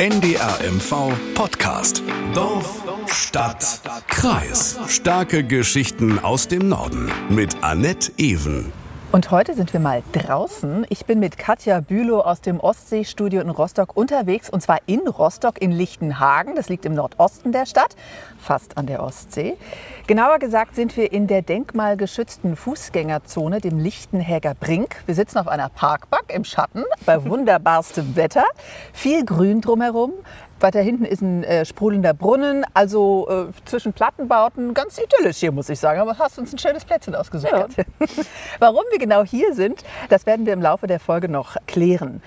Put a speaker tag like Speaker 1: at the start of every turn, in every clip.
Speaker 1: NDRMV Podcast. Dorf, Stadt, Kreis. Starke Geschichten aus dem Norden. Mit Annette Ewen.
Speaker 2: Und heute sind wir mal draußen. Ich bin mit Katja Bülow aus dem Ostseestudio in Rostock unterwegs. Und zwar in Rostock in Lichtenhagen. Das liegt im Nordosten der Stadt, fast an der Ostsee. Genauer gesagt sind wir in der denkmalgeschützten Fußgängerzone, dem Lichtenhäger Brink. Wir sitzen auf einer Parkbank im Schatten bei wunderbarstem Wetter. Viel Grün drumherum. Weiter hinten ist ein äh, sprudelnder Brunnen, also äh, zwischen Plattenbauten ganz idyllisch hier, muss ich sagen. Aber hast uns ein schönes Plätzchen ausgesucht. Ja. Warum wir genau hier sind, das werden wir im Laufe der Folge noch klären.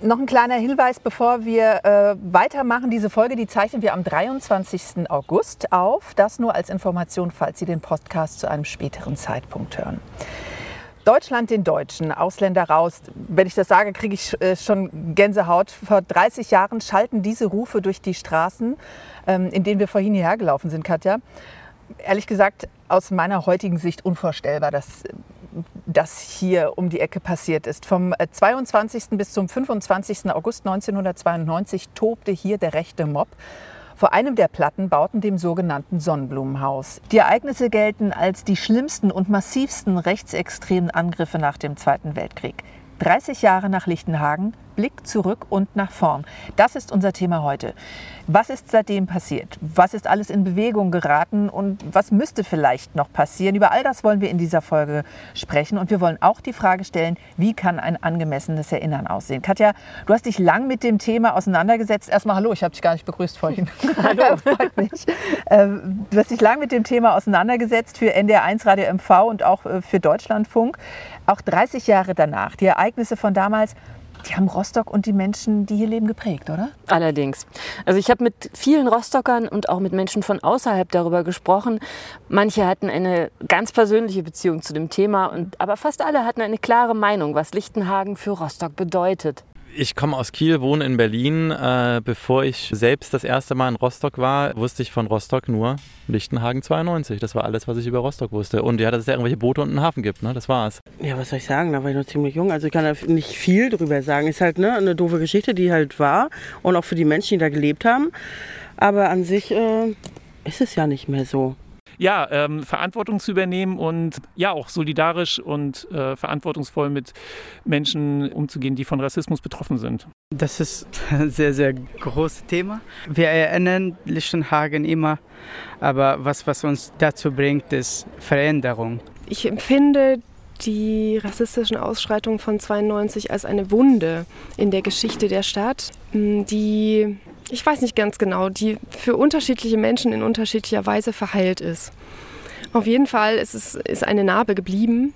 Speaker 2: Noch ein kleiner Hinweis, bevor wir äh, weitermachen. Diese Folge, die zeichnen wir am 23. August auf. Das nur als Information, falls Sie den Podcast zu einem späteren Zeitpunkt hören. Deutschland den Deutschen, Ausländer raus. Wenn ich das sage, kriege ich äh, schon Gänsehaut. Vor 30 Jahren schalten diese Rufe durch die Straßen, ähm, in denen wir vorhin hierher gelaufen sind, Katja. Ehrlich gesagt, aus meiner heutigen Sicht unvorstellbar, dass das hier um die Ecke passiert ist. Vom 22. Äh, bis zum 25. August 1992 tobte hier der rechte Mob vor einem der Plattenbauten, dem sogenannten Sonnenblumenhaus. Die Ereignisse gelten als die schlimmsten und massivsten rechtsextremen Angriffe nach dem Zweiten Weltkrieg. 30 Jahre nach Lichtenhagen, Blick zurück und nach vorn. Das ist unser Thema heute. Was ist seitdem passiert? Was ist alles in Bewegung geraten und was müsste vielleicht noch passieren? Über all das wollen wir in dieser Folge sprechen und wir wollen auch die Frage stellen, wie kann ein angemessenes Erinnern aussehen? Katja, du hast dich lang mit dem Thema auseinandergesetzt. Erstmal hallo, ich habe dich gar nicht begrüßt vorhin. hallo, freut mich. Ähm, du hast dich lang mit dem Thema auseinandergesetzt für NDR1 Radio MV und auch äh, für Deutschlandfunk. Auch 30 Jahre danach, die Ereignisse von damals, die haben Rostock und die Menschen, die hier leben, geprägt, oder?
Speaker 3: Allerdings. Also ich habe mit vielen Rostockern und auch mit Menschen von außerhalb darüber gesprochen. Manche hatten eine ganz persönliche Beziehung zu dem Thema, und, aber fast alle hatten eine klare Meinung, was Lichtenhagen für Rostock bedeutet.
Speaker 4: Ich komme aus Kiel, wohne in Berlin. Äh, bevor ich selbst das erste Mal in Rostock war, wusste ich von Rostock nur Lichtenhagen 92. Das war alles, was ich über Rostock wusste. Und ja, dass es ja irgendwelche Boote und einen Hafen gibt, ne? das war's.
Speaker 5: Ja, was soll ich sagen? Da war ich noch ziemlich jung. Also ich kann da nicht viel drüber sagen. Ist halt ne, eine doofe Geschichte, die halt war. Und auch für die Menschen, die da gelebt haben. Aber an sich äh, ist es ja nicht mehr so
Speaker 6: ja, ähm, Verantwortung zu übernehmen und ja auch solidarisch und äh, verantwortungsvoll mit Menschen umzugehen, die von Rassismus betroffen sind.
Speaker 7: Das ist ein sehr, sehr großes Thema. Wir erinnern Lichtenhagen immer, aber was, was uns dazu bringt, ist Veränderung.
Speaker 8: Ich empfinde die rassistischen Ausschreitungen von 92 als eine Wunde in der Geschichte der Stadt, die ich weiß nicht ganz genau, die für unterschiedliche Menschen in unterschiedlicher Weise verheilt ist. Auf jeden Fall ist es ist eine Narbe geblieben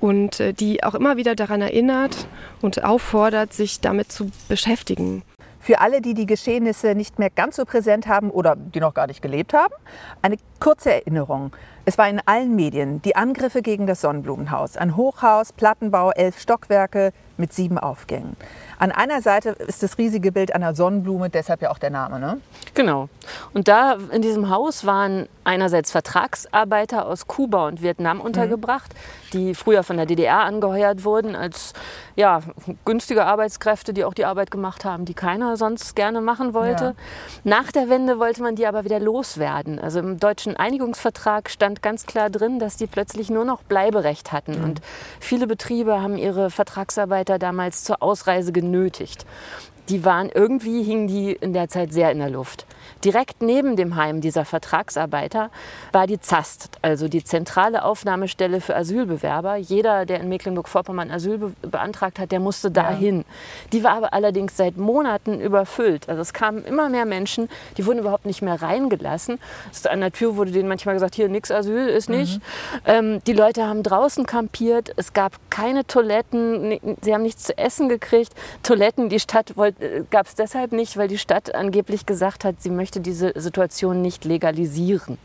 Speaker 8: und äh, die auch immer wieder daran erinnert und auffordert, sich damit zu beschäftigen.
Speaker 2: Für alle, die die Geschehnisse nicht mehr ganz so präsent haben oder die noch gar nicht gelebt haben, eine kurze Erinnerung. Es war in allen Medien die Angriffe gegen das Sonnenblumenhaus. Ein Hochhaus, Plattenbau, elf Stockwerke mit sieben Aufgängen. An einer Seite ist das riesige Bild einer Sonnenblume, deshalb ja auch der Name, ne?
Speaker 3: Genau. Und da in diesem Haus waren einerseits Vertragsarbeiter aus Kuba und Vietnam untergebracht, mhm. die früher von der DDR angeheuert wurden als ja, günstige Arbeitskräfte, die auch die Arbeit gemacht haben, die keiner sonst gerne machen wollte. Ja. Nach der Wende wollte man die aber wieder loswerden. Also im deutschen Einigungsvertrag stand ganz klar drin, dass die plötzlich nur noch Bleiberecht hatten. Mhm. Und viele Betriebe haben ihre Vertragsarbeiter damals zur Ausreise genötigt die waren irgendwie, hingen die in der Zeit sehr in der Luft. Direkt neben dem Heim dieser Vertragsarbeiter war die ZAST, also die zentrale Aufnahmestelle für Asylbewerber. Jeder, der in Mecklenburg-Vorpommern Asyl be beantragt hat, der musste dahin. Ja. Die war aber allerdings seit Monaten überfüllt. Also es kamen immer mehr Menschen, die wurden überhaupt nicht mehr reingelassen. An der Tür wurde denen manchmal gesagt, hier nix Asyl ist nicht. Mhm. Ähm, die Leute haben draußen kampiert. Es gab keine Toiletten. Sie haben nichts zu essen gekriegt. Toiletten, die Stadt wollte gab es deshalb nicht, weil die Stadt angeblich gesagt hat, sie möchte diese Situation nicht legalisieren.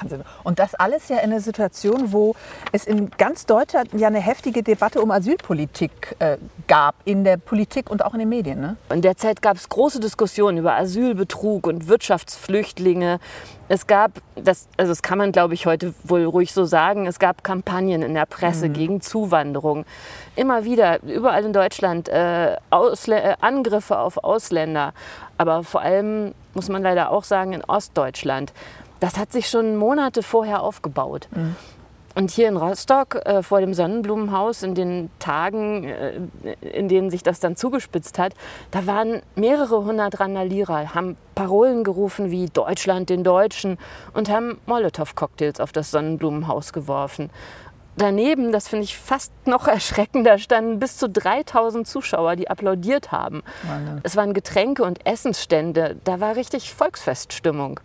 Speaker 2: Wahnsinn. Und das alles ja in einer Situation, wo es in ganz Deutschland ja eine heftige Debatte um Asylpolitik äh, gab, in der Politik und auch in den Medien. Ne?
Speaker 3: In der Zeit gab es große Diskussionen über Asylbetrug und Wirtschaftsflüchtlinge. Es gab, das, also das kann man glaube ich heute wohl ruhig so sagen, es gab Kampagnen in der Presse mhm. gegen Zuwanderung. Immer wieder, überall in Deutschland, äh, äh, Angriffe auf Ausländer. Aber vor allem, muss man leider auch sagen, in Ostdeutschland das hat sich schon Monate vorher aufgebaut. Mhm. Und hier in Rostock äh, vor dem Sonnenblumenhaus in den Tagen, äh, in denen sich das dann zugespitzt hat, da waren mehrere hundert Randalierer, haben Parolen gerufen wie Deutschland den Deutschen und haben Molotow-Cocktails auf das Sonnenblumenhaus geworfen. Daneben, das finde ich fast noch erschreckender, standen bis zu 3000 Zuschauer, die applaudiert haben. Meine. Es waren Getränke und Essensstände, da war richtig Volksfeststimmung.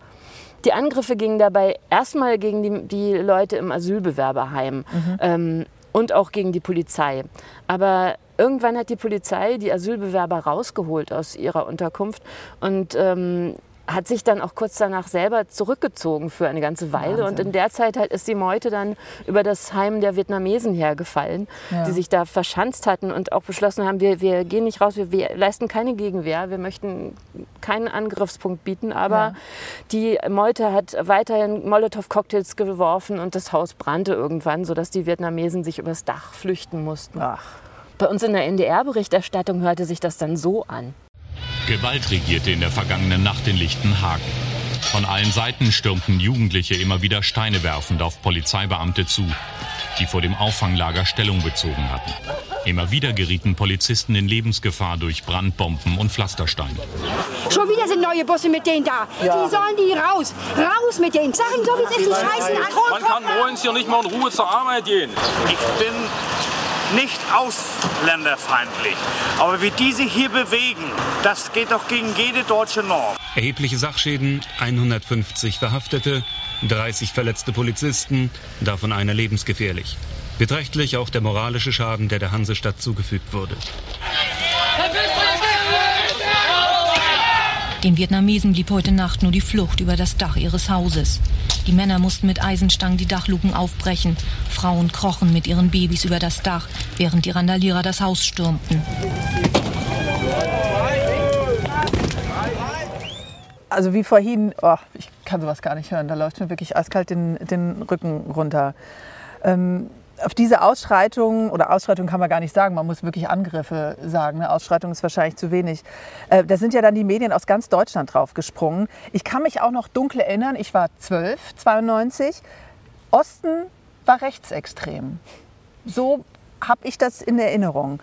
Speaker 3: Die Angriffe gingen dabei erstmal gegen die, die Leute im Asylbewerberheim mhm. ähm, und auch gegen die Polizei. Aber irgendwann hat die Polizei die Asylbewerber rausgeholt aus ihrer Unterkunft und ähm, hat sich dann auch kurz danach selber zurückgezogen für eine ganze Weile. Wahnsinn. Und in der Zeit halt ist die Meute dann über das Heim der Vietnamesen hergefallen, ja. die sich da verschanzt hatten und auch beschlossen haben, wir, wir gehen nicht raus, wir, wir leisten keine Gegenwehr, wir möchten keinen Angriffspunkt bieten. Aber ja. die Meute hat weiterhin Molotow-Cocktails geworfen und das Haus brannte irgendwann, sodass die Vietnamesen sich übers Dach flüchten mussten. Ach. Bei uns in der NDR-Berichterstattung hörte sich das dann so an.
Speaker 9: Gewalt regierte in der vergangenen Nacht in Lichtenhagen. Von allen Seiten stürmten Jugendliche immer wieder Steine werfend auf Polizeibeamte zu, die vor dem Auffanglager Stellung bezogen hatten. Immer wieder gerieten Polizisten in Lebensgefahr durch Brandbomben und Pflastersteine.
Speaker 10: Schon wieder sind neue Busse mit denen da. Ja. Die sollen die raus. Raus mit denen. Sagen so, wie es ist, die scheißen an.
Speaker 11: Man kann morgens hier nicht mal in Ruhe zur Arbeit gehen.
Speaker 12: Ich bin nicht ausländerfeindlich. Aber wie diese hier bewegen, das geht doch gegen jede deutsche Norm.
Speaker 9: Erhebliche Sachschäden, 150 Verhaftete, 30 verletzte Polizisten, davon einer lebensgefährlich. Beträchtlich auch der moralische Schaden, der der Hansestadt zugefügt wurde.
Speaker 13: Den Vietnamesen blieb heute Nacht nur die Flucht über das Dach ihres Hauses. Die Männer mussten mit Eisenstangen die Dachluken aufbrechen. Frauen krochen mit ihren Babys über das Dach, während die Randalierer das Haus stürmten.
Speaker 2: Also wie vorhin, oh, ich kann sowas gar nicht hören, da läuft mir wirklich eiskalt den, den Rücken runter. Ähm, auf diese Ausschreitung, oder Ausschreitung kann man gar nicht sagen, man muss wirklich Angriffe sagen. Eine Ausschreitung ist wahrscheinlich zu wenig. Äh, da sind ja dann die Medien aus ganz Deutschland draufgesprungen. Ich kann mich auch noch dunkel erinnern, ich war 12, 92. Osten war rechtsextrem. So habe ich das in Erinnerung.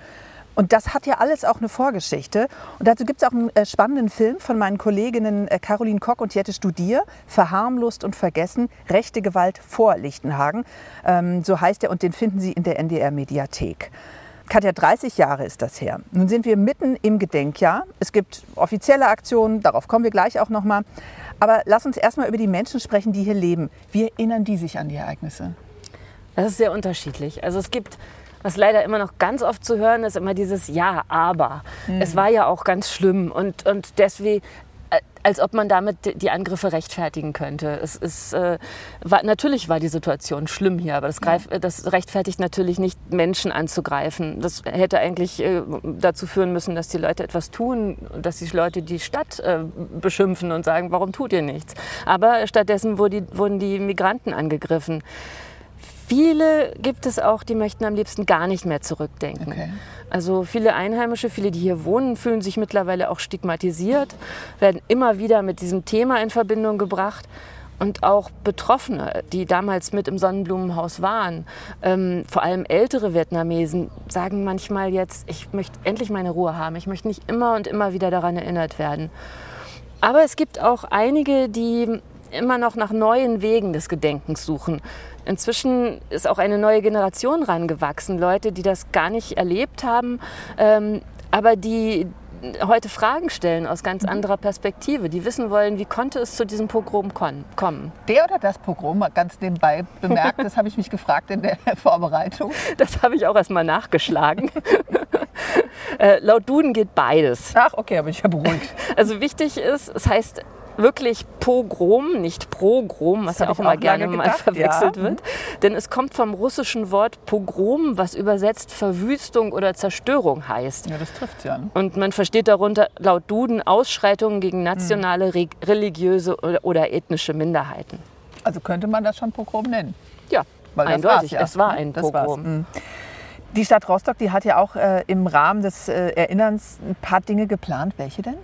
Speaker 2: Und das hat ja alles auch eine Vorgeschichte. Und dazu gibt es auch einen äh, spannenden Film von meinen Kolleginnen äh, Caroline Kock und Jette Studier, Verharmlost und Vergessen, rechte Gewalt vor Lichtenhagen. Ähm, so heißt er und den finden Sie in der NDR-Mediathek. Katja, 30 Jahre ist das her. Nun sind wir mitten im Gedenkjahr. Es gibt offizielle Aktionen, darauf kommen wir gleich auch nochmal. Aber lass uns erstmal über die Menschen sprechen, die hier leben. Wie erinnern die sich an die Ereignisse?
Speaker 3: Das ist sehr unterschiedlich. Also es gibt was leider immer noch ganz oft zu hören ist, immer dieses Ja, aber. Mhm. Es war ja auch ganz schlimm und, und deswegen, äh, als ob man damit die Angriffe rechtfertigen könnte. Es ist, äh, war, natürlich war die Situation schlimm hier, aber das, greif, das, rechtfertigt natürlich nicht, Menschen anzugreifen. Das hätte eigentlich äh, dazu führen müssen, dass die Leute etwas tun, dass die Leute die Stadt äh, beschimpfen und sagen, warum tut ihr nichts? Aber stattdessen wurde die, wurden die Migranten angegriffen. Viele gibt es auch, die möchten am liebsten gar nicht mehr zurückdenken. Okay. Also viele Einheimische, viele, die hier wohnen, fühlen sich mittlerweile auch stigmatisiert, werden immer wieder mit diesem Thema in Verbindung gebracht. Und auch Betroffene, die damals mit im Sonnenblumenhaus waren, ähm, vor allem ältere Vietnamesen, sagen manchmal jetzt, ich möchte endlich meine Ruhe haben, ich möchte nicht immer und immer wieder daran erinnert werden. Aber es gibt auch einige, die immer noch nach neuen Wegen des Gedenkens suchen. Inzwischen ist auch eine neue Generation rangewachsen, Leute, die das gar nicht erlebt haben, ähm, aber die heute Fragen stellen aus ganz mhm. anderer Perspektive, die wissen wollen, wie konnte es zu diesem Pogrom kommen.
Speaker 2: Der oder das Pogrom, ganz nebenbei bemerkt, das habe ich mich gefragt in der Vorbereitung.
Speaker 3: Das habe ich auch erst mal nachgeschlagen. äh, laut Duden geht beides.
Speaker 2: Ach, okay, aber ich ja beruhigt.
Speaker 3: Also wichtig ist, es heißt wirklich Pogrom, nicht Progrom, was ja auch immer gerne mal gedacht, verwechselt ja. wird. Denn es kommt vom russischen Wort Pogrom, was übersetzt Verwüstung oder Zerstörung heißt.
Speaker 2: Ja, das trifft ja.
Speaker 3: Und man versteht darunter laut Duden Ausschreitungen gegen nationale, hm. religiöse oder, ethnische Minderheiten.
Speaker 2: Also könnte man das schon Pogrom nennen?
Speaker 3: Ja, eindeutig. Ja. Es war ein
Speaker 2: das
Speaker 3: Pogrom. Hm.
Speaker 2: Die Stadt Rostock, die hat ja auch äh, im Rahmen des äh, Erinnerns ein paar Dinge geplant. Welche denn?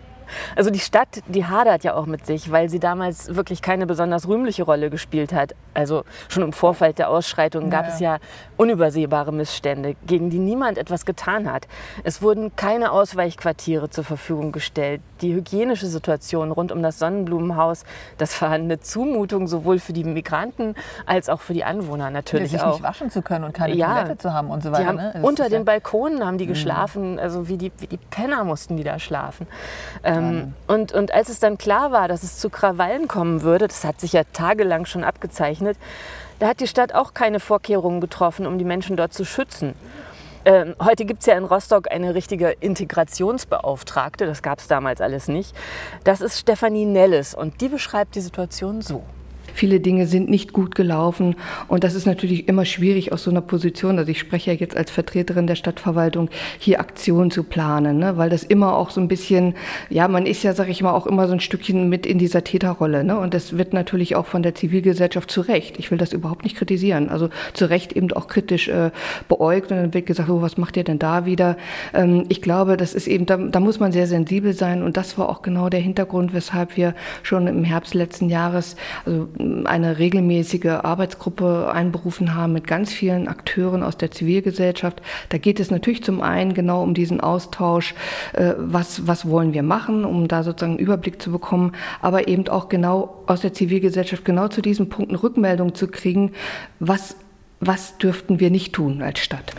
Speaker 3: Also die Stadt, die hadert ja auch mit sich, weil sie damals wirklich keine besonders rühmliche Rolle gespielt hat. Also schon im Vorfeld der Ausschreitungen gab ja. es ja unübersehbare Missstände, gegen die niemand etwas getan hat. Es wurden keine Ausweichquartiere zur Verfügung gestellt. Die hygienische Situation rund um das Sonnenblumenhaus, das war eine Zumutung sowohl für die Migranten als auch für die Anwohner natürlich ja, sich
Speaker 2: auch. nicht waschen zu können und keine ja, Toilette zu haben und so weiter.
Speaker 3: Ne? Unter den Balkonen haben die mhm. geschlafen, also wie die, wie die Penner mussten die da schlafen. Ähm, und, und als es dann klar war, dass es zu Krawallen kommen würde, das hat sich ja tagelang schon abgezeichnet, da hat die Stadt auch keine Vorkehrungen getroffen, um die Menschen dort zu schützen. Ähm, heute gibt es ja in Rostock eine richtige Integrationsbeauftragte, das gab es damals alles nicht. Das ist Stefanie Nelles und die beschreibt die Situation so.
Speaker 14: Viele Dinge sind nicht gut gelaufen und das ist natürlich immer schwierig aus so einer Position, also ich spreche ja jetzt als Vertreterin der Stadtverwaltung, hier Aktionen zu planen, ne? weil das immer auch so ein bisschen, ja, man ist ja, sag ich mal, auch immer so ein Stückchen mit in dieser Täterrolle ne? und das wird natürlich auch von der Zivilgesellschaft zu Recht, ich will das überhaupt nicht kritisieren, also zu Recht eben auch kritisch äh, beäugt und dann wird gesagt, oh, was macht ihr denn da wieder? Ähm, ich glaube, das ist eben, da, da muss man sehr sensibel sein und das war auch genau der Hintergrund, weshalb wir schon im Herbst letzten Jahres, also eine regelmäßige Arbeitsgruppe einberufen haben mit ganz vielen Akteuren aus der Zivilgesellschaft. Da geht es natürlich zum einen genau um diesen Austausch, äh, was, was wollen wir machen, um da sozusagen einen Überblick zu bekommen, aber eben auch genau aus der Zivilgesellschaft genau zu diesen Punkten Rückmeldung zu kriegen, was, was dürften wir nicht tun als Stadt.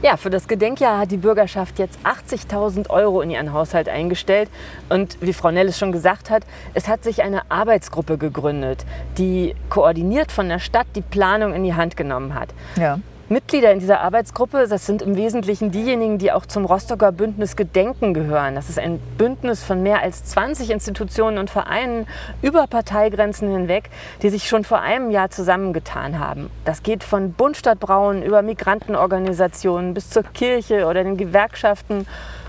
Speaker 3: Ja, für das Gedenkjahr hat die Bürgerschaft jetzt 80.000 Euro in ihren Haushalt eingestellt. Und wie Frau Nellis schon gesagt hat, es hat sich eine Arbeitsgruppe gegründet, die koordiniert von der Stadt die Planung in die Hand genommen hat.
Speaker 2: Ja.
Speaker 3: Mitglieder in dieser Arbeitsgruppe, das sind im Wesentlichen diejenigen, die auch zum Rostocker Bündnis Gedenken gehören. Das ist ein Bündnis von mehr als 20 Institutionen und Vereinen über Parteigrenzen hinweg, die sich schon vor einem Jahr zusammengetan haben. Das geht von Bund Braun über Migrantenorganisationen bis zur Kirche oder den Gewerkschaften.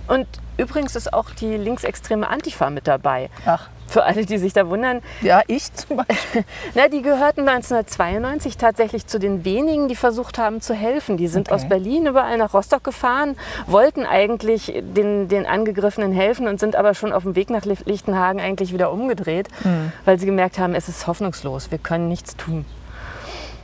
Speaker 3: Und übrigens ist auch die linksextreme Antifa mit dabei.
Speaker 2: Ach.
Speaker 3: Für alle, die sich da wundern.
Speaker 2: Ja, ich zum
Speaker 3: Beispiel. Na, die gehörten 1992 tatsächlich zu den wenigen, die versucht haben zu helfen. Die sind okay. aus Berlin überall nach Rostock gefahren, wollten eigentlich den, den Angegriffenen helfen und sind aber schon auf dem Weg nach Lichtenhagen eigentlich wieder umgedreht, mhm. weil sie gemerkt haben, es ist hoffnungslos, wir können nichts tun.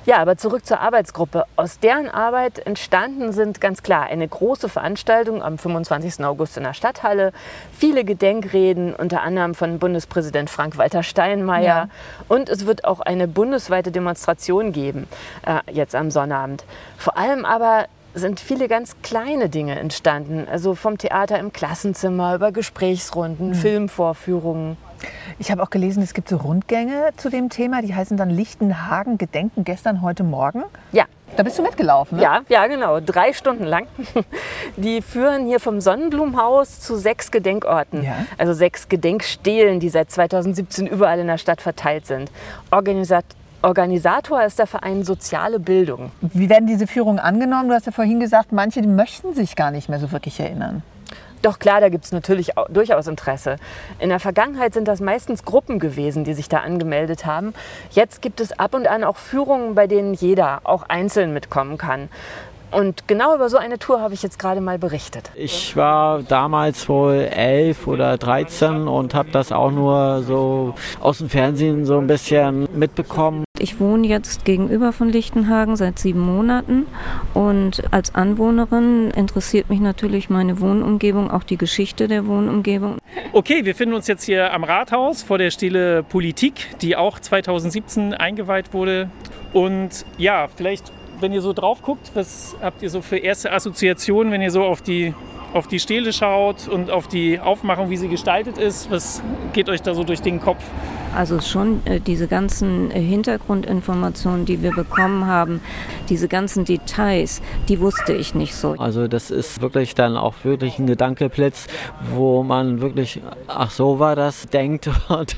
Speaker 3: Ja, aber zurück zur Arbeitsgruppe. Aus deren Arbeit entstanden sind ganz klar eine große Veranstaltung am 25. August in der Stadthalle, viele Gedenkreden, unter anderem von Bundespräsident Frank-Walter Steinmeier. Ja. Und es wird auch eine bundesweite Demonstration geben, äh, jetzt am Sonnabend. Vor allem aber sind viele ganz kleine Dinge entstanden. Also vom Theater im Klassenzimmer über Gesprächsrunden, mhm. Filmvorführungen.
Speaker 2: Ich habe auch gelesen, es gibt so Rundgänge zu dem Thema, die heißen dann Lichtenhagen Gedenken gestern, heute Morgen.
Speaker 3: Ja.
Speaker 2: Da bist du mitgelaufen,
Speaker 3: ne? Ja, ja, genau. Drei Stunden lang. Die führen hier vom Sonnenblumenhaus zu sechs Gedenkorten. Ja. Also sechs Gedenkstelen, die seit 2017 überall in der Stadt verteilt sind. Organisat Organisator ist der Verein Soziale Bildung.
Speaker 2: Wie werden diese Führungen angenommen? Du hast ja vorhin gesagt, manche möchten sich gar nicht mehr so wirklich erinnern.
Speaker 3: Doch klar, da gibt es natürlich durchaus Interesse. In der Vergangenheit sind das meistens Gruppen gewesen, die sich da angemeldet haben. Jetzt gibt es ab und an auch Führungen, bei denen jeder auch einzeln mitkommen kann. Und genau über so eine Tour habe ich jetzt gerade mal berichtet.
Speaker 15: Ich war damals wohl elf oder dreizehn und habe das auch nur so aus dem Fernsehen so ein bisschen mitbekommen.
Speaker 16: Ich wohne jetzt gegenüber von Lichtenhagen seit sieben Monaten und als Anwohnerin interessiert mich natürlich meine Wohnumgebung, auch die Geschichte der Wohnumgebung.
Speaker 6: Okay, wir finden uns jetzt hier am Rathaus vor der Stele Politik, die auch 2017 eingeweiht wurde. Und ja, vielleicht wenn ihr so drauf guckt, was habt ihr so für erste Assoziationen, wenn ihr so auf die, auf die Stele schaut und auf die Aufmachung, wie sie gestaltet ist? Was geht euch da so durch den Kopf?
Speaker 16: Also schon äh, diese ganzen äh, Hintergrundinformationen, die wir bekommen haben, diese ganzen Details, die wusste ich nicht so.
Speaker 15: Also das ist wirklich dann auch wirklich ein Gedankeblitz, wo man wirklich, ach so war das, denkt. Und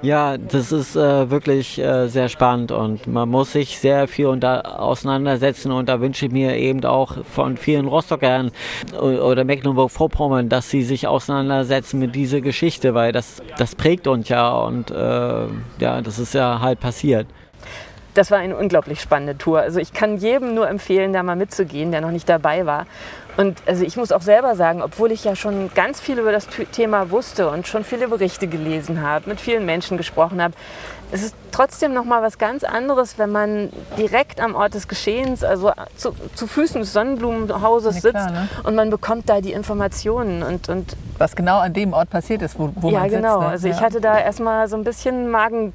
Speaker 15: ja, das ist äh, wirklich äh, sehr spannend und man muss sich sehr viel unter, auseinandersetzen und da wünsche ich mir eben auch von vielen Rostockern oder Mecklenburg-Vorpommern, dass sie sich auseinandersetzen mit dieser Geschichte, weil das, das prägt uns ja und äh, ja, das ist ja halt passiert.
Speaker 3: Das war eine unglaublich spannende Tour. Also ich kann jedem nur empfehlen, da mal mitzugehen, der noch nicht dabei war. Und also ich muss auch selber sagen, obwohl ich ja schon ganz viel über das Thema wusste und schon viele Berichte gelesen habe, mit vielen Menschen gesprochen habe, es ist trotzdem noch mal was ganz anderes, wenn man direkt am Ort des Geschehens, also zu, zu Füßen des Sonnenblumenhauses
Speaker 2: Ja, klar,
Speaker 3: sitzt
Speaker 2: ne?
Speaker 3: und man bekommt da die Informationen und, und
Speaker 2: Was genau an dem Ort passiert ist, wo, wo
Speaker 3: ja,
Speaker 2: man sitzt.
Speaker 3: genau.
Speaker 2: ne?
Speaker 3: Also ich
Speaker 2: Ja.
Speaker 3: hatte da erstmal so ein bisschen Magen,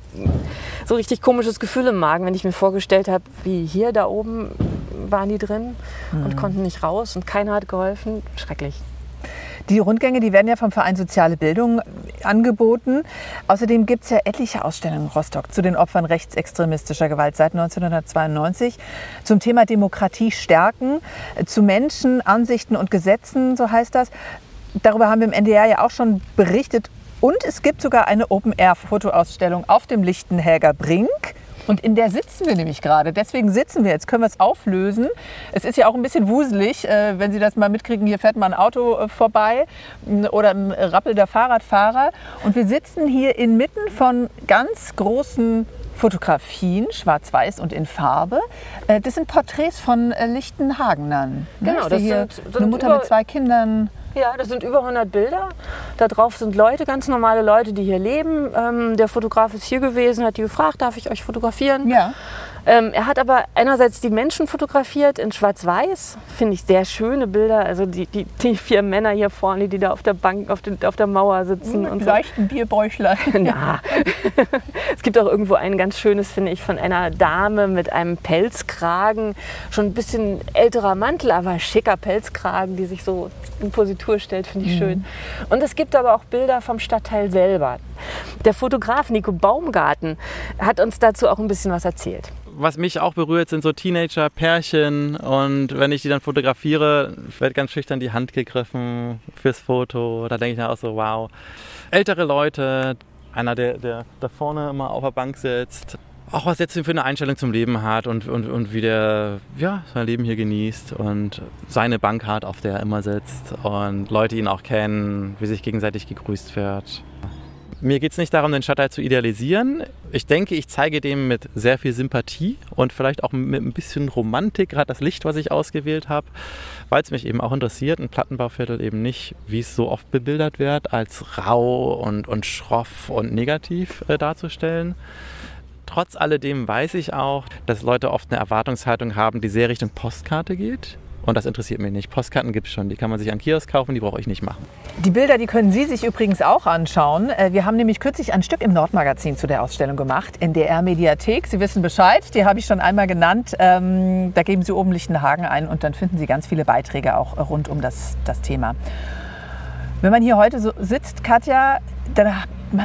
Speaker 3: so richtig komisches Gefühl im Magen, wenn ich mir vorgestellt habe, wie hier da oben waren die drin und
Speaker 2: Mhm.
Speaker 3: konnten nicht raus und keiner hat geholfen. Schrecklich.
Speaker 2: Die Rundgänge, die werden ja vom Verein Soziale Bildung angeboten. Außerdem gibt es ja etliche Ausstellungen in Rostock zu den Opfern rechtsextremistischer Gewalt seit 1992 zum Thema Demokratie stärken, zu Menschen, Ansichten und Gesetzen, so heißt das. Darüber haben wir im NDR ja auch schon berichtet. Und es gibt sogar eine Open-Air-Fotoausstellung auf dem Lichtenhäger Brink. Und in der sitzen wir nämlich gerade. Deswegen sitzen wir jetzt. Können wir es auflösen? Es ist ja auch ein bisschen wuselig, äh, wenn Sie das mal mitkriegen. Hier fährt mal ein Auto äh, vorbei oder ein rappelnder Fahrradfahrer. Und wir sitzen hier inmitten von ganz großen Fotografien, schwarz-weiß und in Farbe. Äh, Das sind Porträts von Lichtenhagenern. ne?
Speaker 3: Genau, das
Speaker 2: hier
Speaker 3: sind- sind
Speaker 2: eine Mutter mit zwei Kindern.
Speaker 3: Ja, das sind über 100 Bilder. Da drauf sind Leute, ganz normale Leute, die hier leben. Ähm, der Fotograf ist hier gewesen, hat die gefragt, darf ich euch fotografieren?
Speaker 2: Ja.
Speaker 3: Ähm, er hat aber einerseits die Menschen fotografiert in Schwarz-Weiß, finde ich sehr schöne Bilder. Also die, die, die vier Männer hier vorne, die da auf der Bank, auf, den, auf der Mauer sitzen.
Speaker 2: Mit
Speaker 3: und so.
Speaker 2: leichten Bierbäuchlein.
Speaker 3: Na. es gibt auch irgendwo ein ganz schönes, finde ich, von einer Dame mit einem Pelzkragen. Schon ein bisschen älterer Mantel, aber schicker Pelzkragen, die sich so in Positur stellt, finde ich
Speaker 2: Mhm.
Speaker 3: schön. Und es gibt aber auch Bilder vom Stadtteil selber. Der Fotograf Nico Baumgarten hat uns dazu auch ein bisschen was erzählt.
Speaker 4: Was mich auch berührt, sind so Teenager-Pärchen und wenn ich die dann fotografiere, wird ganz schüchtern die Hand gegriffen fürs Foto. Da denke ich dann auch so, wow. Ältere Leute, einer, der, der da vorne immer auf der Bank sitzt, auch was jetzt für eine Einstellung zum Leben hat und, und, und wie der ja, sein Leben hier genießt und seine Bank hat, auf der er immer sitzt und Leute ihn auch kennen, wie sich gegenseitig gegrüßt wird. Mir geht es nicht darum, den Stadtteil zu idealisieren. Ich denke, ich zeige dem mit sehr viel Sympathie und vielleicht auch mit ein bisschen Romantik, gerade das Licht, was ich ausgewählt habe, weil es mich eben auch interessiert, ein Plattenbauviertel eben nicht, wie es so oft bebildert wird, als rau und, und schroff und negativ äh, darzustellen. Trotz alledem weiß ich auch, dass Leute oft eine Erwartungshaltung haben, die sehr Richtung Postkarte geht. Und das interessiert mich nicht. Postkarten gibt es schon, die kann man sich an Kiosk kaufen, die brauche ich nicht machen.
Speaker 2: Die Bilder, die können Sie sich übrigens auch anschauen. Äh, Wir haben nämlich kürzlich ein Stück im Nordmagazin zu der Ausstellung gemacht, NDR Mediathek. Sie wissen Bescheid, die habe ich schon einmal genannt. Ähm, Da geben Sie oben Lichtenhagen ein und dann finden Sie ganz viele Beiträge auch rund um das, das Thema. Wenn man hier heute so sitzt, Katja, dann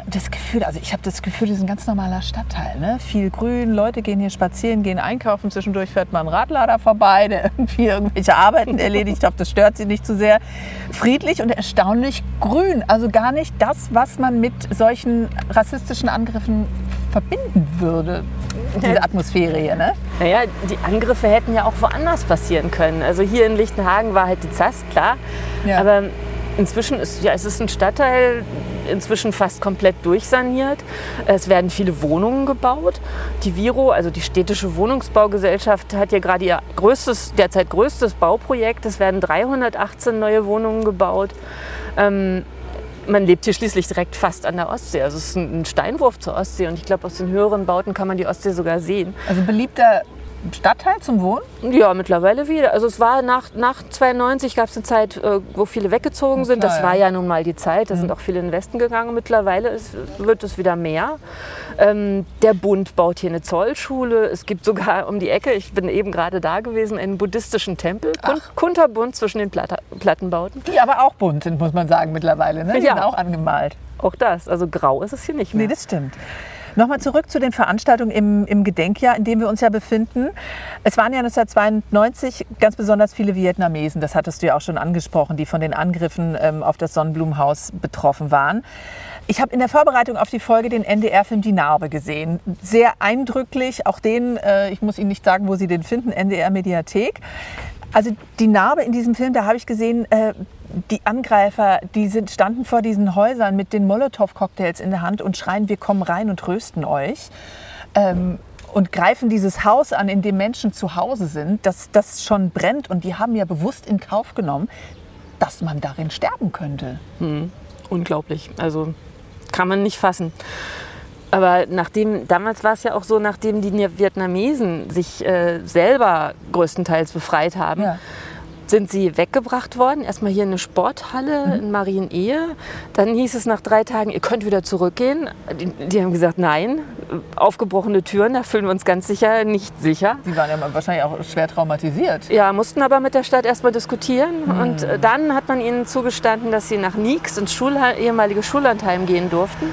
Speaker 2: das Gefühl, also ich habe das Gefühl, das ist ein ganz normaler Stadtteil. Ne? Viel Grün, Leute gehen hier spazieren, gehen einkaufen, zwischendurch fährt mal ein Radlader vorbei, der irgendwie irgendwelche Arbeiten erledigt. Ich hoffe, das stört sie nicht zu sehr. Friedlich und erstaunlich grün. Also gar nicht das, was man mit solchen rassistischen Angriffen verbinden würde. Diese Atmosphäre hier, ne?
Speaker 3: Naja, die Angriffe hätten ja auch woanders passieren können. Also hier in Lichtenhagen war halt die Zast, klar. Aber inzwischen ist ja, es ist ein Stadtteil inzwischen fast komplett durchsaniert. Es werden viele Wohnungen gebaut. Die Viro, also die städtische Wohnungsbaugesellschaft, hat ja gerade ihr größtes, derzeit größtes Bauprojekt. Es werden 318 neue Wohnungen gebaut. Ähm, man lebt hier schließlich direkt fast an der Ostsee. Also es ist ein Steinwurf zur Ostsee und ich glaube, aus den höheren Bauten kann man die Ostsee sogar sehen.
Speaker 2: Also beliebter Stadtteil zum Wohnen?
Speaker 3: Ja, mittlerweile wieder. Also es war nach, nach 92 gab es eine Zeit, äh, wo viele weggezogen sind.
Speaker 2: klar,
Speaker 3: das war ja nun mal die Zeit. Da sind auch viele in den Westen gegangen. Mittlerweile ist, wird es wieder mehr. Ähm, der Bund baut hier eine Zollschule. Es gibt sogar um die Ecke, ich bin eben gerade da gewesen, einen buddhistischen Tempel. Kun kunterbunt zwischen den Platta Plattenbauten.
Speaker 2: Die aber auch bunt sind, muss man sagen, mittlerweile. Ne? Die
Speaker 3: Ja.
Speaker 2: sind auch angemalt.
Speaker 3: Auch das. Also grau ist es hier nicht mehr.
Speaker 2: Nee, das stimmt. Nochmal zurück zu den Veranstaltungen im, im Gedenkjahr, in dem wir uns ja befinden. Es waren ja 1992 ganz besonders viele Vietnamesen, das hattest du ja auch schon angesprochen, die von den Angriffen ähm, auf das Sonnenblumenhaus betroffen waren. Ich habe in der Vorbereitung auf die Folge den NDR-Film Die Narbe gesehen. Sehr eindrücklich, auch den, äh, ich muss Ihnen nicht sagen, wo Sie den finden, NDR-Mediathek. Also die Narbe in diesem Film, da habe ich gesehen, äh, die Angreifer, die sind, standen vor diesen Häusern mit den Molotow-Cocktails in der Hand und schreien, wir kommen rein und trösten euch. Ähm, und greifen dieses Haus an, in dem Menschen zu Hause sind, das, das schon brennt. Und die haben ja bewusst in Kauf genommen, dass man darin sterben könnte.
Speaker 3: Hm. Unglaublich. Also kann man nicht fassen. Aber nachdem, damals war es ja auch so, nachdem die Vietnamesen sich äh, selber größtenteils befreit haben, ja sind sie weggebracht worden. Erstmal hier in eine Sporthalle mhm. in Marienehe. Dann hieß es nach drei Tagen, ihr könnt wieder zurückgehen. Die, die, haben gesagt, nein, aufgebrochene Türen, da fühlen wir uns ganz sicher nicht sicher.
Speaker 2: Sie waren ja wahrscheinlich auch schwer traumatisiert.
Speaker 3: Ja, mussten aber mit der Stadt erstmal diskutieren. Mhm. Und äh, dann hat man ihnen zugestanden, dass sie nach Nix, ins Schulhe ehemalige Schullandheim, gehen durften.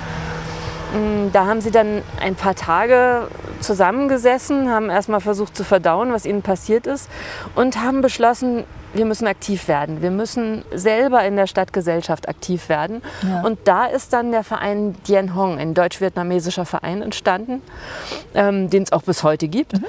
Speaker 3: Mm, da haben sie dann ein paar Tage zusammengesessen, haben erstmal versucht zu verdauen, was ihnen passiert ist und haben beschlossen, wir müssen aktiv werden. Wir müssen selber in der Stadtgesellschaft aktiv werden. Ja. Und da ist dann der Verein Dien Hong, ein deutsch-vietnamesischer Verein, entstanden, ähm, den es auch bis heute gibt. Mhm.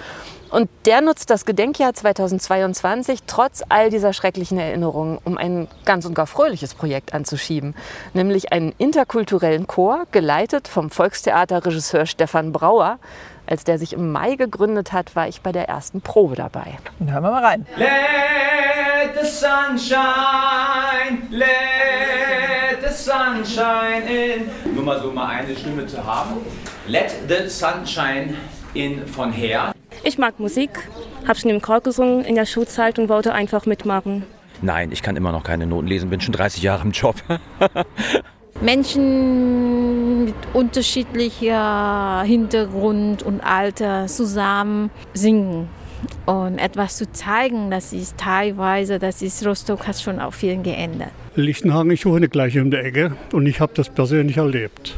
Speaker 3: Und der nutzt das Gedenkjahr 2022 trotz all dieser schrecklichen Erinnerungen, um ein ganz und gar fröhliches Projekt anzuschieben. Nämlich einen interkulturellen Chor, geleitet vom Volkstheaterregisseur Stefan Brauer, als der sich im Mai gegründet hat, war ich bei der ersten Probe dabei.
Speaker 2: Dann hören wir mal rein.
Speaker 17: Let the sunshine, let the sunshine in. Nur mal so mal eine Stimme zu haben. Let the sunshine in von her.
Speaker 18: Ich mag Musik, habe schon im Chor gesungen in der Schulzeit und wollte einfach mitmachen.
Speaker 19: Nein, ich kann immer noch keine Noten lesen, bin schon 30 Jahre im Job.
Speaker 20: Menschen mit unterschiedlicher Hintergrund und Alter zusammen singen und etwas zu zeigen, das ist teilweise, das ist Rostock hat schon auch viel geändert.
Speaker 21: Lichtenhagen, ich wohne gleich um der Ecke und ich habe das persönlich erlebt.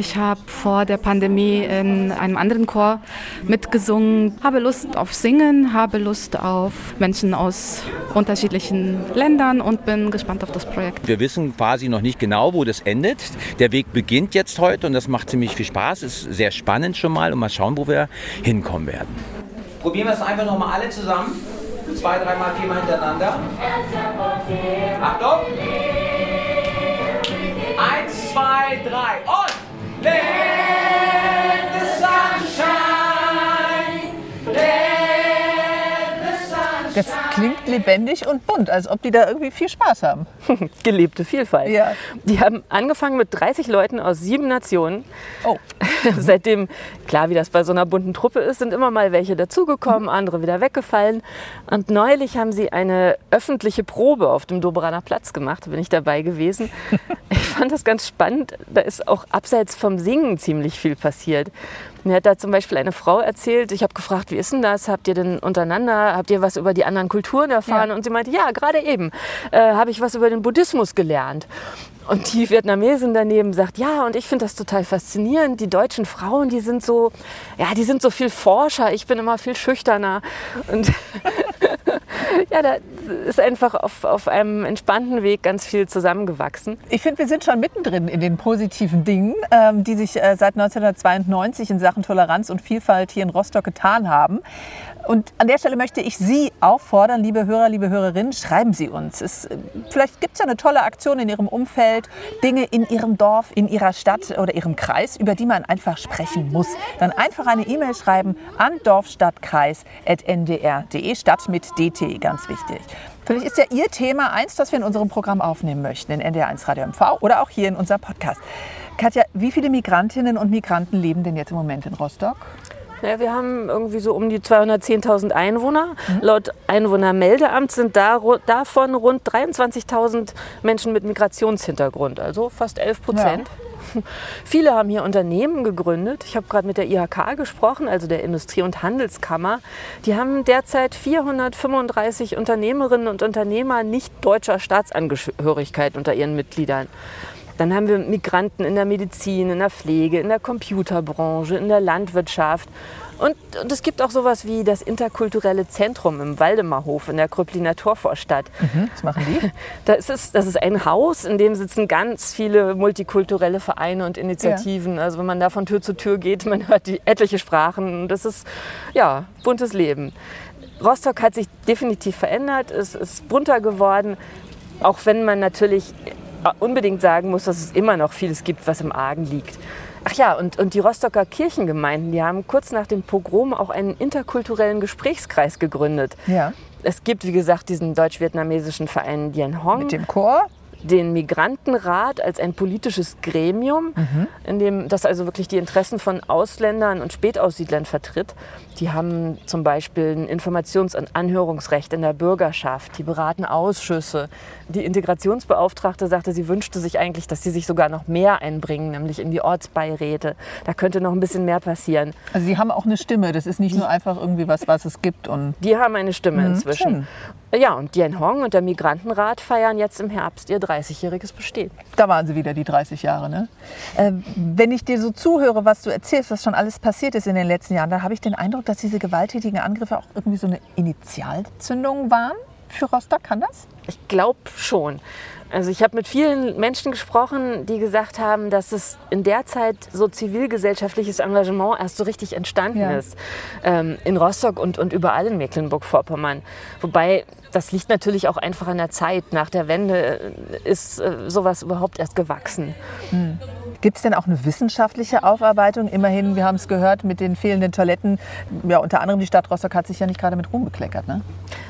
Speaker 22: Ich habe vor der Pandemie in einem anderen Chor mitgesungen, habe Lust auf Singen, habe Lust auf Menschen aus unterschiedlichen Ländern und bin gespannt auf das Projekt.
Speaker 19: Wir wissen quasi noch nicht genau, wo das endet. Der Weg beginnt jetzt heute und das macht ziemlich viel Spaß. Ist sehr spannend schon mal und mal schauen, wo wir hinkommen werden.
Speaker 17: Probieren wir es einfach noch mal alle zusammen. Zwei, dreimal, viermal hintereinander. Achtung! Eins, zwei, drei und let
Speaker 2: Das klingt lebendig und bunt, als ob die da irgendwie viel Spaß haben.
Speaker 3: Gelebte Vielfalt.
Speaker 2: Ja.
Speaker 3: Die haben angefangen mit 30 Leuten aus sieben Nationen.
Speaker 2: Oh.
Speaker 3: Seitdem, klar, wie das bei so einer bunten Truppe ist, sind immer mal welche dazugekommen, andere wieder weggefallen. Und neulich haben sie eine öffentliche Probe auf dem Doberaner Platz gemacht. Da bin ich dabei gewesen. Ich fand das ganz spannend. Da ist auch abseits vom Singen ziemlich viel passiert. Mir hat da zum Beispiel eine Frau erzählt, ich habe gefragt, wie ist denn das? Habt ihr denn untereinander, habt ihr was über die anderen Kulturen erfahren? Ja. Und sie meinte, ja, gerade eben äh, habe ich was über den Buddhismus gelernt. Und die Vietnamesin daneben sagt, ja, und ich finde das total faszinierend. Die deutschen Frauen, die sind so, ja, die sind so viel forscher. Ich bin immer viel schüchterner. Und ja, da ist einfach auf, auf einem entspannten Weg ganz viel zusammengewachsen.
Speaker 2: Ich finde, wir sind schon mittendrin in den positiven Dingen, ähm, die sich äh, seit 1992 in Sachen Toleranz und Vielfalt hier in Rostock getan haben. Und an der Stelle möchte ich Sie auffordern, liebe Hörer, liebe Hörerinnen, schreiben Sie uns. Es, vielleicht gibt es ja eine tolle Aktion in Ihrem Umfeld, Dinge in Ihrem Dorf, in Ihrer Stadt oder Ihrem Kreis, über die man einfach sprechen muss. Dann einfach eine E-Mail schreiben an dorfstadtkreis.ndr.de, Stadt mit DT, ganz wichtig. Vielleicht ist ja Ihr Thema eins, das wir in unserem Programm aufnehmen möchten, in NDR1 Radio MV oder auch hier in unserem Podcast. Katja, wie viele Migrantinnen und Migranten leben denn jetzt im Moment in Rostock?
Speaker 3: Ja, wir haben irgendwie so um die 210.000 Einwohner. Mhm. Laut Einwohnermeldeamt sind da, davon rund 23.000 Menschen mit Migrationshintergrund, also fast 11 Prozent. Ja. Viele haben hier Unternehmen gegründet. Ich habe gerade mit der IHK gesprochen, also der Industrie- und Handelskammer. Die haben derzeit 435 Unternehmerinnen und Unternehmer nicht deutscher Staatsangehörigkeit unter ihren Mitgliedern. Dann haben wir Migranten in der Medizin, in der Pflege, in der Computerbranche, in der Landwirtschaft. Und, und es gibt auch sowas wie das interkulturelle Zentrum im Waldemarhof in der Kröpliner Torvorstadt.
Speaker 2: Mhm, was machen die?
Speaker 3: Das ist, das ist ein Haus, in dem sitzen ganz viele multikulturelle Vereine und Initiativen. Ja. Also wenn man da von Tür zu Tür geht, man hört die etliche Sprachen. Das ist ja buntes Leben. Rostock hat sich definitiv verändert, es ist bunter geworden, auch wenn man natürlich unbedingt sagen muss, dass es immer noch vieles gibt, was im Argen liegt. Ach ja, und, und die Rostocker Kirchengemeinden, die haben kurz nach dem Pogrom auch einen interkulturellen Gesprächskreis gegründet.
Speaker 2: Ja.
Speaker 3: Es gibt, wie gesagt, diesen deutsch-vietnamesischen Verein Dien Hong.
Speaker 2: Mit dem Chor?
Speaker 3: Den Migrantenrat als ein politisches Gremium, mhm. in dem das also wirklich die Interessen von Ausländern und Spätaussiedlern vertritt. Die haben zum Beispiel ein Informations- und Anhörungsrecht in der Bürgerschaft. Die beraten Ausschüsse. Die Integrationsbeauftragte sagte, sie wünschte sich eigentlich, dass sie sich sogar noch mehr einbringen, nämlich in die Ortsbeiräte. Da könnte noch ein bisschen mehr passieren.
Speaker 2: Also sie haben auch eine Stimme. Das ist nicht nur einfach irgendwie was, was es gibt. Und
Speaker 3: die haben eine Stimme
Speaker 2: Mhm,
Speaker 3: inzwischen.
Speaker 2: schön.
Speaker 3: Ja, und Dien Hong und der Migrantenrat feiern jetzt im Herbst ihr 30-jähriges Bestehen.
Speaker 2: Da waren sie wieder, die 30 Jahre. Ne? Äh, wenn ich dir so zuhöre, was du erzählst, was schon alles passiert ist in den letzten Jahren, dann habe ich den Eindruck, dass diese gewalttätigen Angriffe auch irgendwie so eine Initialzündung waren für Rostock. Kann das?
Speaker 3: Ich glaube schon. Also ich habe mit vielen Menschen gesprochen, die gesagt haben, dass es in der Zeit so zivilgesellschaftliches Engagement erst so richtig entstanden
Speaker 2: Ja.
Speaker 3: ist. Ähm, in Rostock und, und überall in Mecklenburg-Vorpommern. Wobei das liegt natürlich auch einfach an der Zeit. Nach der Wende äh, ist äh, sowas überhaupt erst gewachsen.
Speaker 2: Gibt es denn auch eine wissenschaftliche Aufarbeitung? Immerhin, wir haben es gehört, mit den fehlenden Toiletten. Ja, unter anderem die Stadt Rostock hat sich ja nicht gerade mit Ruhm bekleckert. Ne?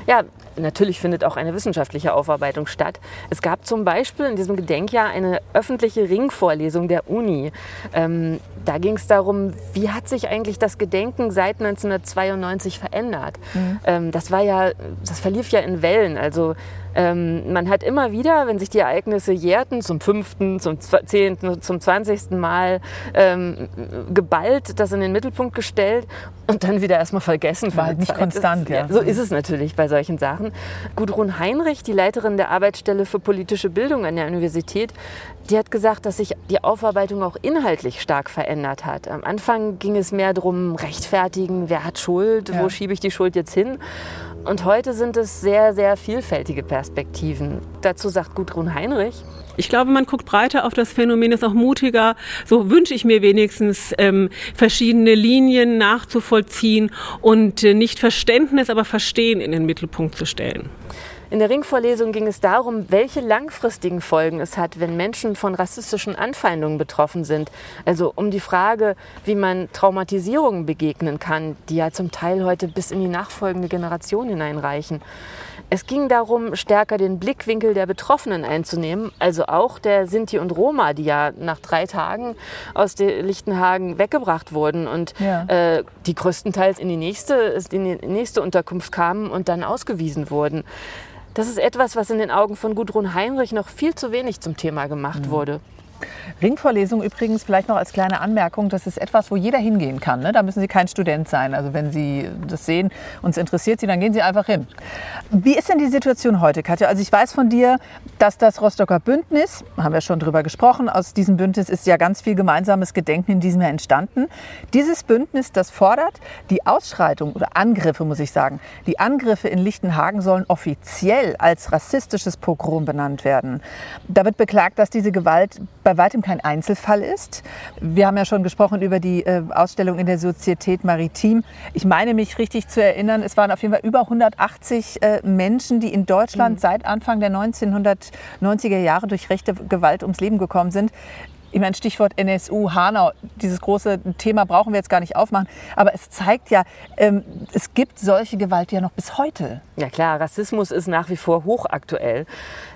Speaker 3: Ja, natürlich findet auch eine wissenschaftliche Aufarbeitung statt. Es gab zum Beispiel in diesem Gedenkjahr eine öffentliche Ringvorlesung der Uni. Ähm, da ging es darum, wie hat sich eigentlich das Gedenken seit 1992 verändert. Ähm, das war ja, das verlief ja in Wellen. Also ähm, man hat immer wieder, wenn sich die Ereignisse jährten, zum fünften, zum zehnten, zum zwanzigsten Mal ähm, geballt, das in den Mittelpunkt gestellt und dann wieder erstmal vergessen.
Speaker 2: War halt nicht
Speaker 3: Zeit.
Speaker 2: konstant,
Speaker 3: Das-
Speaker 2: ja.
Speaker 3: So ist es natürlich bei solchen Sachen. Gudrun Heinrich, die Leiterin der Arbeitsstelle für politische Bildung an der Universität, die hat gesagt, dass sich die Aufarbeitung auch inhaltlich stark verändert hat. Am Anfang ging es mehr darum, rechtfertigen, wer hat Schuld, wo
Speaker 2: Ja.
Speaker 3: schiebe ich die Schuld jetzt hin. Und heute sind es sehr, sehr vielfältige Perspektiven. Dazu sagt Gudrun Heinrich,
Speaker 23: Ich glaube, man guckt breiter auf das Phänomen, ist auch mutiger. So wünsche ich mir wenigstens, ähm, verschiedene Linien nachzuvollziehen und äh, nicht Verständnis, aber Verstehen in den Mittelpunkt zu stellen.
Speaker 3: In der Ringvorlesung ging es darum, welche langfristigen Folgen es hat, wenn Menschen von rassistischen Anfeindungen betroffen sind. Also um die Frage, wie man Traumatisierungen begegnen kann, die ja zum Teil heute bis in die nachfolgende Generation hineinreichen. Es ging darum, stärker den Blickwinkel der Betroffenen einzunehmen, also auch der Sinti und Roma, die ja nach drei Tagen aus Lichtenhagen weggebracht wurden und
Speaker 2: Ja.
Speaker 3: äh, die größtenteils in die, nächste, in die nächste Unterkunft kamen und dann ausgewiesen wurden. Das ist etwas, was in den Augen von Gudrun Heinrich noch viel zu wenig zum Thema gemacht wurde.
Speaker 2: Ringvorlesung übrigens vielleicht noch als kleine Anmerkung, das ist etwas, wo jeder hingehen kann. Ne? Da müssen Sie kein Student sein. Also wenn Sie das sehen und es interessiert Sie, dann gehen Sie einfach hin. Wie ist denn die Situation heute, Katja? Also ich weiß von dir, dass das Rostocker Bündnis, haben wir schon drüber gesprochen, aus diesem Bündnis ist ja ganz viel gemeinsames Gedenken in diesem Jahr entstanden. Dieses Bündnis, das fordert, die Ausschreitung oder Angriffe, muss ich sagen, die Angriffe in Lichtenhagen sollen offiziell als rassistisches Pogrom benannt werden. Da wird beklagt, dass diese Gewalt bei weitem kein Einzelfall ist. Wir haben ja schon gesprochen über die äh, Ausstellung in der Sozietät Maritim. Ich meine mich richtig zu erinnern, es waren auf jeden Fall über 180 äh, Menschen, die in Deutschland seit Anfang der 1990er Jahre durch rechte Gewalt ums Leben gekommen sind. Ich meine, Stichwort NSU, Hanau, dieses große Thema brauchen wir jetzt gar nicht aufmachen. Aber es zeigt ja, ähm, es gibt solche Gewalt ja noch bis heute.
Speaker 3: Ja klar, Rassismus ist nach wie vor hochaktuell.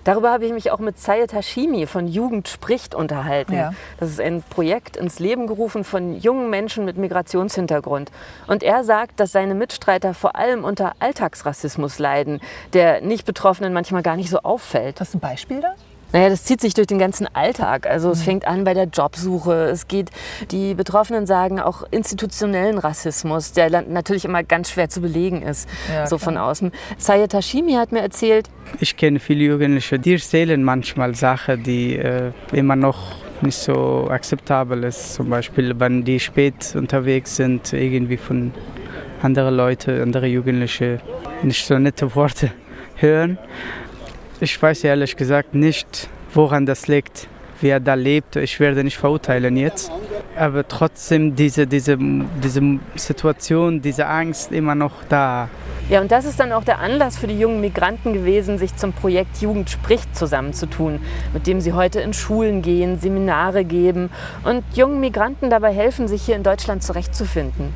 Speaker 3: Darüber habe ich mich auch mit Sayed Hashimi von Jugend spricht unterhalten.
Speaker 2: Ja.
Speaker 3: Das ist ein Projekt ins Leben gerufen von jungen Menschen mit Migrationshintergrund. Und er sagt, dass seine Mitstreiter vor allem unter Alltagsrassismus leiden, der nicht Betroffenen manchmal gar nicht so auffällt.
Speaker 2: Hast du ein Beispiel da?
Speaker 3: Naja, das zieht sich durch den ganzen Alltag. Also es fängt an bei der Jobsuche. Es geht, die Betroffenen sagen auch institutionellen Rassismus, der natürlich immer ganz schwer zu belegen ist,
Speaker 2: Ja,
Speaker 3: so
Speaker 2: klar.
Speaker 3: von außen. Sayed Hashimi hat mir erzählt,
Speaker 24: Ich kenne viele Jugendliche, die erzählen manchmal Sachen, die äh, immer noch nicht so akzeptabel ist. Zum Beispiel, wenn die spät unterwegs sind, irgendwie von anderen Leuten, andere Jugendliche nicht so nette Worte hören. Ich weiß ehrlich gesagt nicht, woran das liegt, wer da lebt. Ich werde nicht verurteilen jetzt. Aber trotzdem diese, diese, diese Situation, diese Angst immer noch da.
Speaker 3: Ja, und das ist dann auch der Anlass für die jungen Migranten gewesen, sich zum Projekt Jugend spricht zusammenzutun, mit dem sie heute in Schulen gehen, Seminare geben und jungen Migranten dabei helfen, sich hier in Deutschland zurechtzufinden.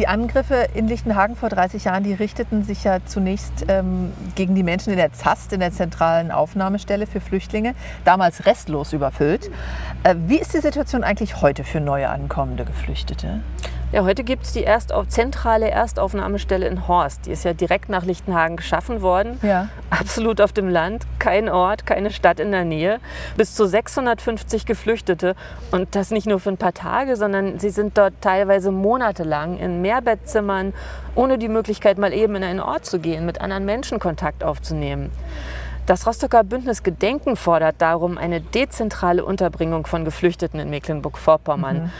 Speaker 2: Die Angriffe in Lichtenhagen vor 30 Jahren, die richteten sich ja zunächst ähm, gegen die Menschen in der ZAST, in der zentralen Aufnahmestelle für Flüchtlinge, damals restlos überfüllt. Äh, wie ist die Situation eigentlich heute für neu ankommende Geflüchtete?
Speaker 3: Ja, heute gibt es die Erstauf zentrale Erstaufnahmestelle in Horst. Die ist ja direkt nach Lichtenhagen geschaffen worden.
Speaker 2: Ja.
Speaker 3: Absolut auf dem Land, kein Ort, keine Stadt in der Nähe. Bis zu 650 Geflüchtete. Und das nicht nur für ein paar Tage, sondern sie sind dort teilweise monatelang in Mehrbettzimmern, ohne die Möglichkeit, mal eben in einen Ort zu gehen, mit anderen Menschen Kontakt aufzunehmen. Das Rostocker Bündnis Gedenken fordert darum eine dezentrale Unterbringung von Geflüchteten in Mecklenburg-Vorpommern.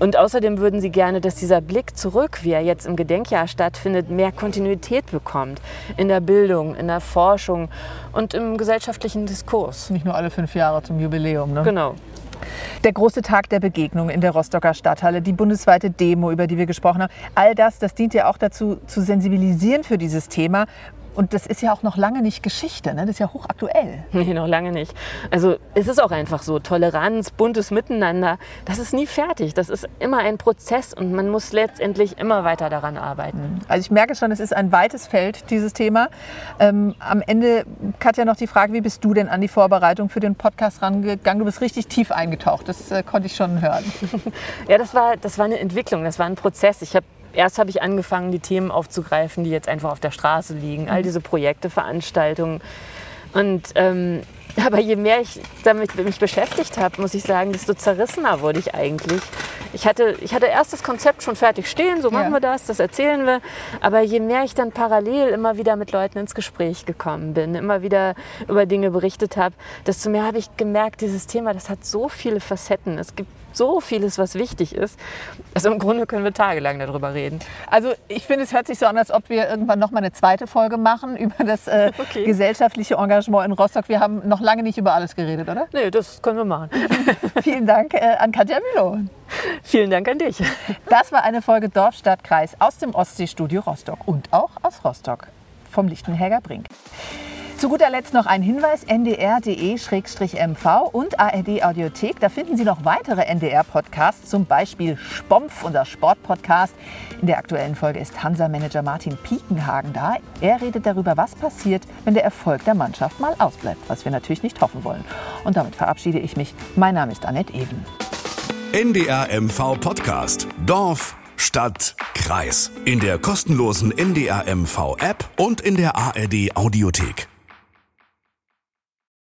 Speaker 3: Und außerdem würden sie gerne, dass dieser Blick zurück, wie er jetzt im Gedenkjahr stattfindet, mehr Kontinuität bekommt. In der Bildung, in der Forschung und im gesellschaftlichen Diskurs.
Speaker 2: Nicht nur alle fünf Jahre zum Jubiläum. Ne?
Speaker 3: Genau.
Speaker 2: Der große Tag der Begegnung in der Rostocker Stadthalle, die bundesweite Demo, über die wir gesprochen haben, all das, das dient ja auch dazu, zu sensibilisieren für dieses Thema. Und das ist ja auch noch lange nicht Geschichte, ne? das ist ja hochaktuell.
Speaker 3: Nee, noch lange nicht. Also es ist auch einfach so, Toleranz, buntes Miteinander, das ist nie fertig. Das ist immer ein Prozess und man muss letztendlich immer weiter daran arbeiten.
Speaker 2: Also ich merke schon, es ist ein weites Feld, dieses Thema. Ähm, am Ende, Katja, noch die Frage, wie bist du denn an die Vorbereitung für den Podcast rangegangen? Du bist richtig tief eingetaucht, das äh, konnte ich schon hören.
Speaker 3: Ja, das war, das war eine Entwicklung, das war ein Prozess. Ich habe Erst habe ich angefangen, die Themen aufzugreifen, die jetzt einfach auf der Straße liegen. All diese Projekte, Veranstaltungen. Und ähm, aber je mehr ich damit mich beschäftigt habe, muss ich sagen, desto zerrissener wurde ich eigentlich. Ich hatte, ich hatte erst das Konzept schon fertig stehen, so machen
Speaker 2: Ja.
Speaker 3: wir das, das erzählen wir. Aber je mehr ich dann parallel immer wieder mit Leuten ins Gespräch gekommen bin, immer wieder über Dinge berichtet habe, desto mehr habe ich gemerkt, dieses Thema, das hat so viele Facetten. Es gibt so vieles, was wichtig ist. Also im Grunde können wir tagelang darüber reden.
Speaker 2: Also ich finde, es hört sich so an, als ob wir irgendwann noch mal eine zweite Folge machen über das äh, gesellschaftliche Engagement in Rostock. Wir haben noch lange nicht über alles geredet, oder?
Speaker 3: Nee, das können wir machen.
Speaker 2: Vielen Dank äh, an Katja Mülow.
Speaker 3: Vielen Dank an dich.
Speaker 2: Das war eine Folge Dorf, Stadt, Kreis aus dem Ostseestudio Rostock und auch aus Rostock vom Lichtenhäger Brink. Zu guter Letzt noch ein Hinweis, ndr.de-mv und ARD Audiothek. Da finden Sie noch weitere NDR-Podcasts, zum Beispiel Spompf, unser Sportpodcast. In der aktuellen Folge ist Hansa-Manager Martin Piekenhagen da. Er redet darüber, was passiert, wenn der Erfolg der Mannschaft mal ausbleibt, was wir natürlich nicht hoffen wollen. Und damit verabschiede ich mich. Mein Name ist Annette Even.
Speaker 25: NDR MV Podcast. Dorf, Stadt, Kreis. In der kostenlosen NDR MV App und in der ARD Audiothek.